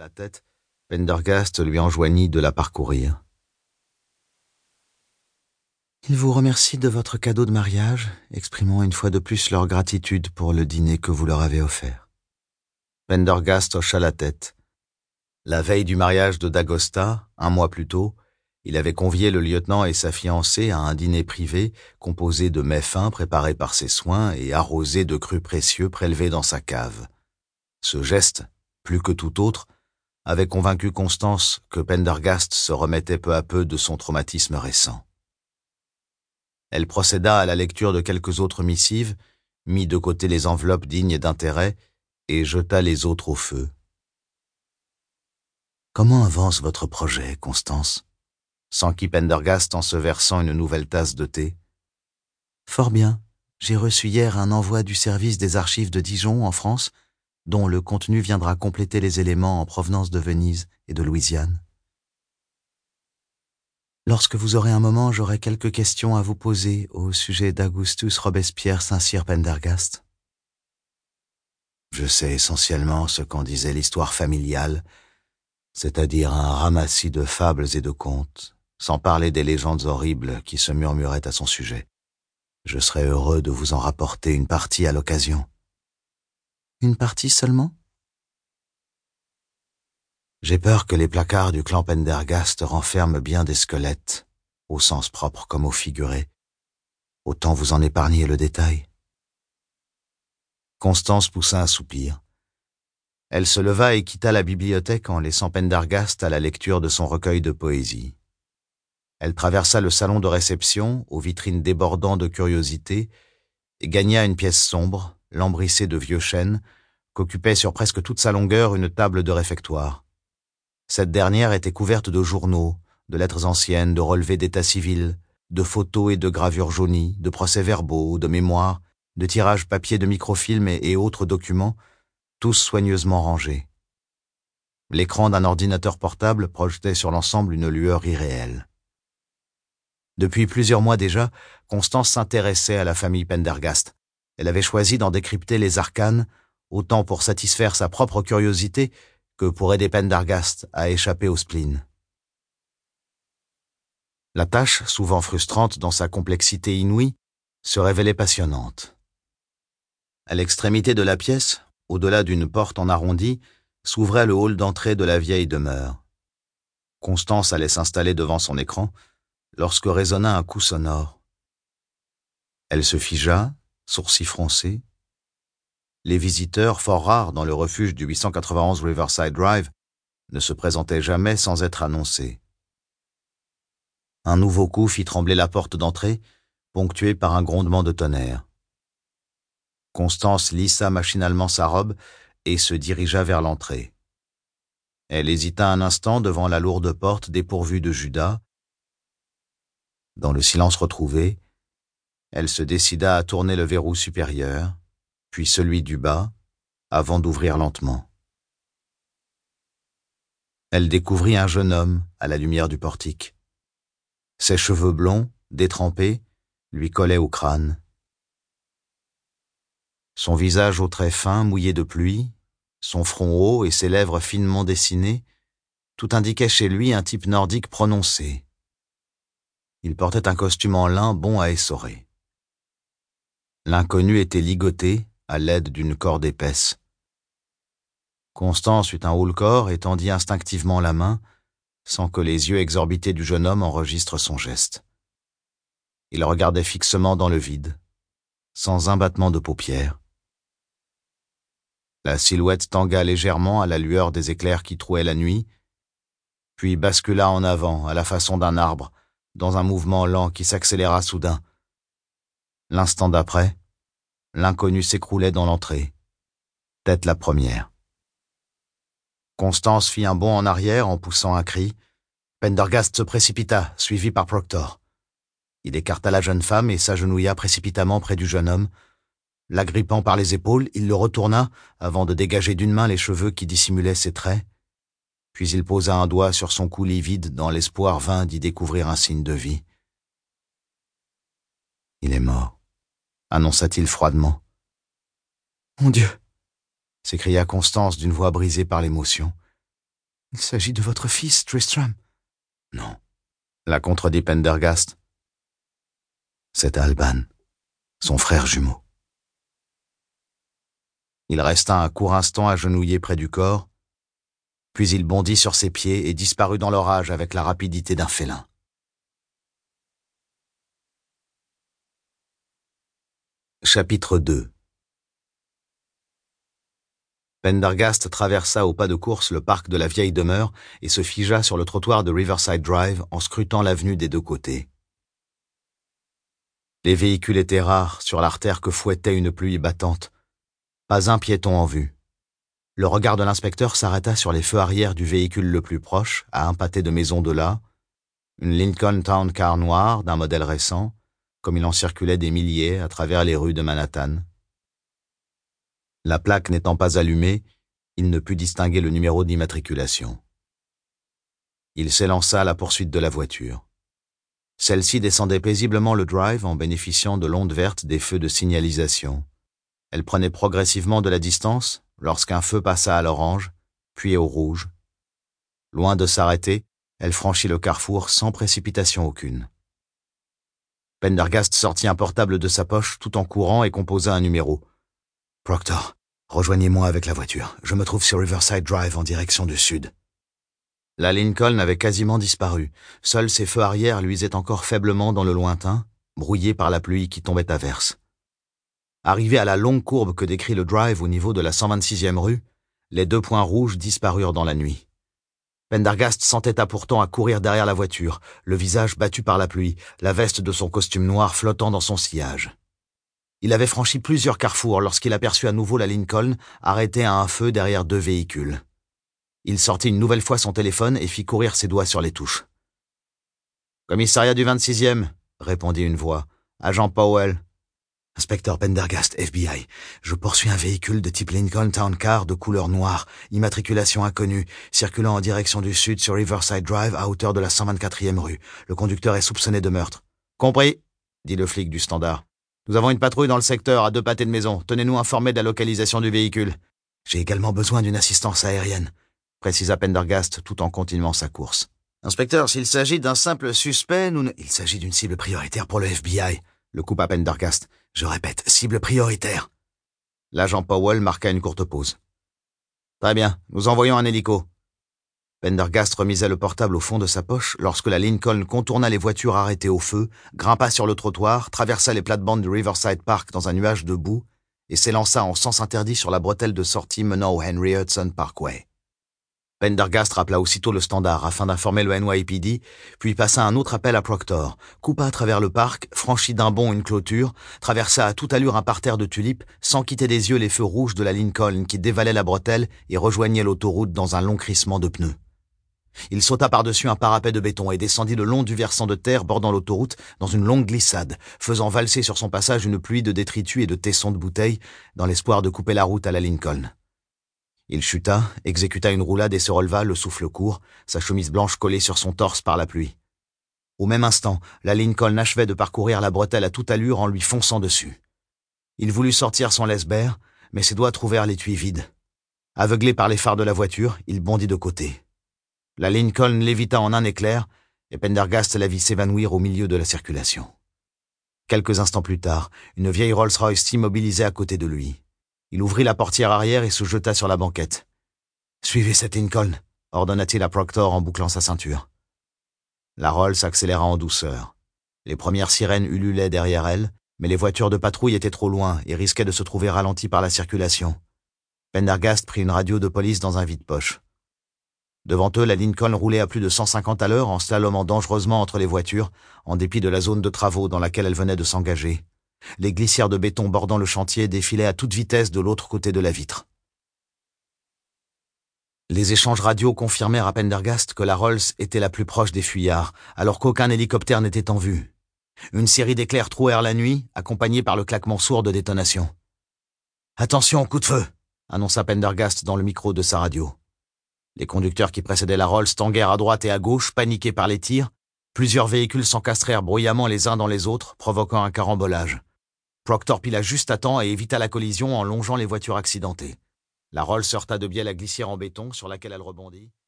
la tête, Pendergast lui enjoignit de la parcourir. Ils vous remercient de votre cadeau de mariage, exprimant une fois de plus leur gratitude pour le dîner que vous leur avez offert. Pendergast hocha la tête. La veille du mariage de Dagosta, un mois plus tôt, il avait convié le lieutenant et sa fiancée à un dîner privé composé de mets fins préparés par ses soins et arrosés de crus précieux prélevés dans sa cave. Ce geste, plus que tout autre, avait convaincu Constance que Pendergast se remettait peu à peu de son traumatisme récent. Elle procéda à la lecture de quelques autres missives, mit de côté les enveloppes dignes d'intérêt et jeta les autres au feu. Comment avance votre projet, Constance? s'enquit Pendergast en se versant une nouvelle tasse de thé. Fort bien. J'ai reçu hier un envoi du service des archives de Dijon en France, dont le contenu viendra compléter les éléments en provenance de Venise et de Louisiane. Lorsque vous aurez un moment, j'aurai quelques questions à vous poser au sujet d'Augustus Robespierre Saint-Cyr Pendergast. Je sais essentiellement ce qu'en disait l'histoire familiale, c'est-à-dire un ramassis de fables et de contes, sans parler des légendes horribles qui se murmuraient à son sujet. Je serais heureux de vous en rapporter une partie à l'occasion. Une partie seulement? J'ai peur que les placards du clan Pendergast renferment bien des squelettes, au sens propre comme au figuré. Autant vous en épargner le détail. Constance poussa un soupir. Elle se leva et quitta la bibliothèque en laissant Pendergast à la lecture de son recueil de poésie. Elle traversa le salon de réception, aux vitrines débordant de curiosités, et gagna une pièce sombre, lambrissée de vieux chênes, qu'occupait sur presque toute sa longueur une table de réfectoire. Cette dernière était couverte de journaux, de lettres anciennes, de relevés d'état civil, de photos et de gravures jaunies, de procès-verbaux, de mémoires, de tirages papier de microfilms et autres documents, tous soigneusement rangés. L'écran d'un ordinateur portable projetait sur l'ensemble une lueur irréelle. Depuis plusieurs mois déjà, Constance s'intéressait à la famille Pendergast. Elle avait choisi d'en décrypter les arcanes, autant pour satisfaire sa propre curiosité que pour aider Pendergast à échapper au spleen. La tâche, souvent frustrante dans sa complexité inouïe, se révélait passionnante. À l'extrémité de la pièce, au-delà d'une porte en arrondi, s'ouvrait le hall d'entrée de la vieille demeure. Constance allait s'installer devant son écran, lorsque résonna un coup sonore. Elle se figea, sourcils froncés. Les visiteurs, fort rares dans le refuge du 891 Riverside Drive, ne se présentaient jamais sans être annoncés. Un nouveau coup fit trembler la porte d'entrée, ponctuée par un grondement de tonnerre. Constance lissa machinalement sa robe et se dirigea vers l'entrée. Elle hésita un instant devant la lourde porte dépourvue de Judas, dans le silence retrouvé, elle se décida à tourner le verrou supérieur, puis celui du bas, avant d'ouvrir lentement. Elle découvrit un jeune homme à la lumière du portique. Ses cheveux blonds, détrempés, lui collaient au crâne. Son visage aux traits fins, mouillé de pluie, son front haut et ses lèvres finement dessinées, tout indiquait chez lui un type nordique prononcé, il portait un costume en lin bon à essorer. L'inconnu était ligoté à l'aide d'une corde épaisse. Constance eut un haut-le-corps et tendit instinctivement la main, sans que les yeux exorbités du jeune homme enregistrent son geste. Il regardait fixement dans le vide, sans un battement de paupières. La silhouette tangua légèrement à la lueur des éclairs qui trouaient la nuit, puis bascula en avant à la façon d'un arbre dans un mouvement lent qui s'accéléra soudain. L'instant d'après, l'inconnu s'écroulait dans l'entrée, tête la première. Constance fit un bond en arrière en poussant un cri. Pendergast se précipita, suivi par Proctor. Il écarta la jeune femme et s'agenouilla précipitamment près du jeune homme. L'agrippant par les épaules, il le retourna avant de dégager d'une main les cheveux qui dissimulaient ses traits puis il posa un doigt sur son cou livide dans l'espoir vain d'y découvrir un signe de vie. Il est mort, annonça-t-il froidement. Mon Dieu s'écria Constance d'une voix brisée par l'émotion. Il s'agit de votre fils, Tristram. Non, la contredit Pendergast. C'est Alban, son frère jumeau. Il resta un court instant agenouillé près du corps, puis il bondit sur ses pieds et disparut dans l'orage avec la rapidité d'un félin. Chapitre 2 Pendergast traversa au pas de course le parc de la vieille demeure et se figea sur le trottoir de Riverside Drive en scrutant l'avenue des deux côtés. Les véhicules étaient rares sur l'artère que fouettait une pluie battante. Pas un piéton en vue. Le regard de l'inspecteur s'arrêta sur les feux arrière du véhicule le plus proche, à un pâté de maison de là, une Lincoln Town Car noire d'un modèle récent, comme il en circulait des milliers à travers les rues de Manhattan. La plaque n'étant pas allumée, il ne put distinguer le numéro d'immatriculation. Il s'élança à la poursuite de la voiture. Celle-ci descendait paisiblement le drive en bénéficiant de l'onde verte des feux de signalisation. Elle prenait progressivement de la distance lorsqu'un feu passa à l'orange, puis au rouge. Loin de s'arrêter, elle franchit le carrefour sans précipitation aucune. Pendergast sortit un portable de sa poche tout en courant et composa un numéro. Proctor, rejoignez-moi avec la voiture. Je me trouve sur Riverside Drive en direction du sud. La Lincoln avait quasiment disparu. Seuls ses feux arrière luisaient encore faiblement dans le lointain, brouillés par la pluie qui tombait à verse. Arrivé à la longue courbe que décrit le drive au niveau de la 126e rue, les deux points rouges disparurent dans la nuit. Pendergast s'entêta pourtant à courir derrière la voiture, le visage battu par la pluie, la veste de son costume noir flottant dans son sillage. Il avait franchi plusieurs carrefours lorsqu'il aperçut à nouveau la Lincoln arrêtée à un feu derrière deux véhicules. Il sortit une nouvelle fois son téléphone et fit courir ses doigts sur les touches. Commissariat du 26e, répondit une voix. Agent Powell. Inspecteur Pendergast, FBI. Je poursuis un véhicule de type Lincoln Town Car de couleur noire, immatriculation inconnue, circulant en direction du sud sur Riverside Drive à hauteur de la 124e rue. Le conducteur est soupçonné de meurtre. Compris, dit le flic du standard. Nous avons une patrouille dans le secteur à deux pâtés de maison. Tenez-nous informés de la localisation du véhicule. J'ai également besoin d'une assistance aérienne, précisa Pendergast tout en continuant sa course. Inspecteur, s'il s'agit d'un simple suspect, nous ne... Il s'agit d'une cible prioritaire pour le FBI, le coupa Pendergast. Je répète, cible prioritaire. L'agent Powell marqua une courte pause. Très bien, nous envoyons un hélico. Pendergast remisait le portable au fond de sa poche lorsque la Lincoln contourna les voitures arrêtées au feu, grimpa sur le trottoir, traversa les plates-bandes du Riverside Park dans un nuage de boue et s'élança en sens interdit sur la bretelle de sortie menant au Henry Hudson Parkway. Pendergast rappela aussitôt le standard afin d'informer le NYPD, puis passa un autre appel à Proctor, coupa à travers le parc, franchit d'un bond une clôture, traversa à toute allure un parterre de tulipes, sans quitter des yeux les feux rouges de la Lincoln qui dévalait la bretelle et rejoignait l'autoroute dans un long crissement de pneus. Il sauta par-dessus un parapet de béton et descendit le long du versant de terre bordant l'autoroute dans une longue glissade, faisant valser sur son passage une pluie de détritus et de tessons de bouteilles dans l'espoir de couper la route à la Lincoln. Il chuta, exécuta une roulade et se releva, le souffle court, sa chemise blanche collée sur son torse par la pluie. Au même instant, la Lincoln achevait de parcourir la bretelle à toute allure en lui fonçant dessus. Il voulut sortir son laisse mais ses doigts trouvèrent l'étui vide. Aveuglé par les phares de la voiture, il bondit de côté. La Lincoln lévita en un éclair, et Pendergast la vit s'évanouir au milieu de la circulation. Quelques instants plus tard, une vieille Rolls-Royce s'immobilisait à côté de lui. Il ouvrit la portière arrière et se jeta sur la banquette. Suivez cette Lincoln, ordonna-t-il à Proctor en bouclant sa ceinture. La Rolls s'accéléra en douceur. Les premières sirènes ululaient derrière elle, mais les voitures de patrouille étaient trop loin et risquaient de se trouver ralenties par la circulation. Pendergast prit une radio de police dans un vide-poche. Devant eux, la Lincoln roulait à plus de 150 à l'heure en slalomant dangereusement entre les voitures, en dépit de la zone de travaux dans laquelle elle venait de s'engager. Les glissières de béton bordant le chantier défilaient à toute vitesse de l'autre côté de la vitre. Les échanges radio confirmèrent à Pendergast que la Rolls était la plus proche des fuyards, alors qu'aucun hélicoptère n'était en vue. Une série d'éclairs trouèrent la nuit, accompagnés par le claquement sourd de détonation. Attention, coup de feu annonça Pendergast dans le micro de sa radio. Les conducteurs qui précédaient la Rolls tanguèrent à droite et à gauche, paniqués par les tirs. Plusieurs véhicules s'encastrèrent bruyamment les uns dans les autres, provoquant un carambolage. Proctor pila juste à temps et évita la collision en longeant les voitures accidentées. La Rolls heurta de biais la glissière en béton sur laquelle elle rebondit.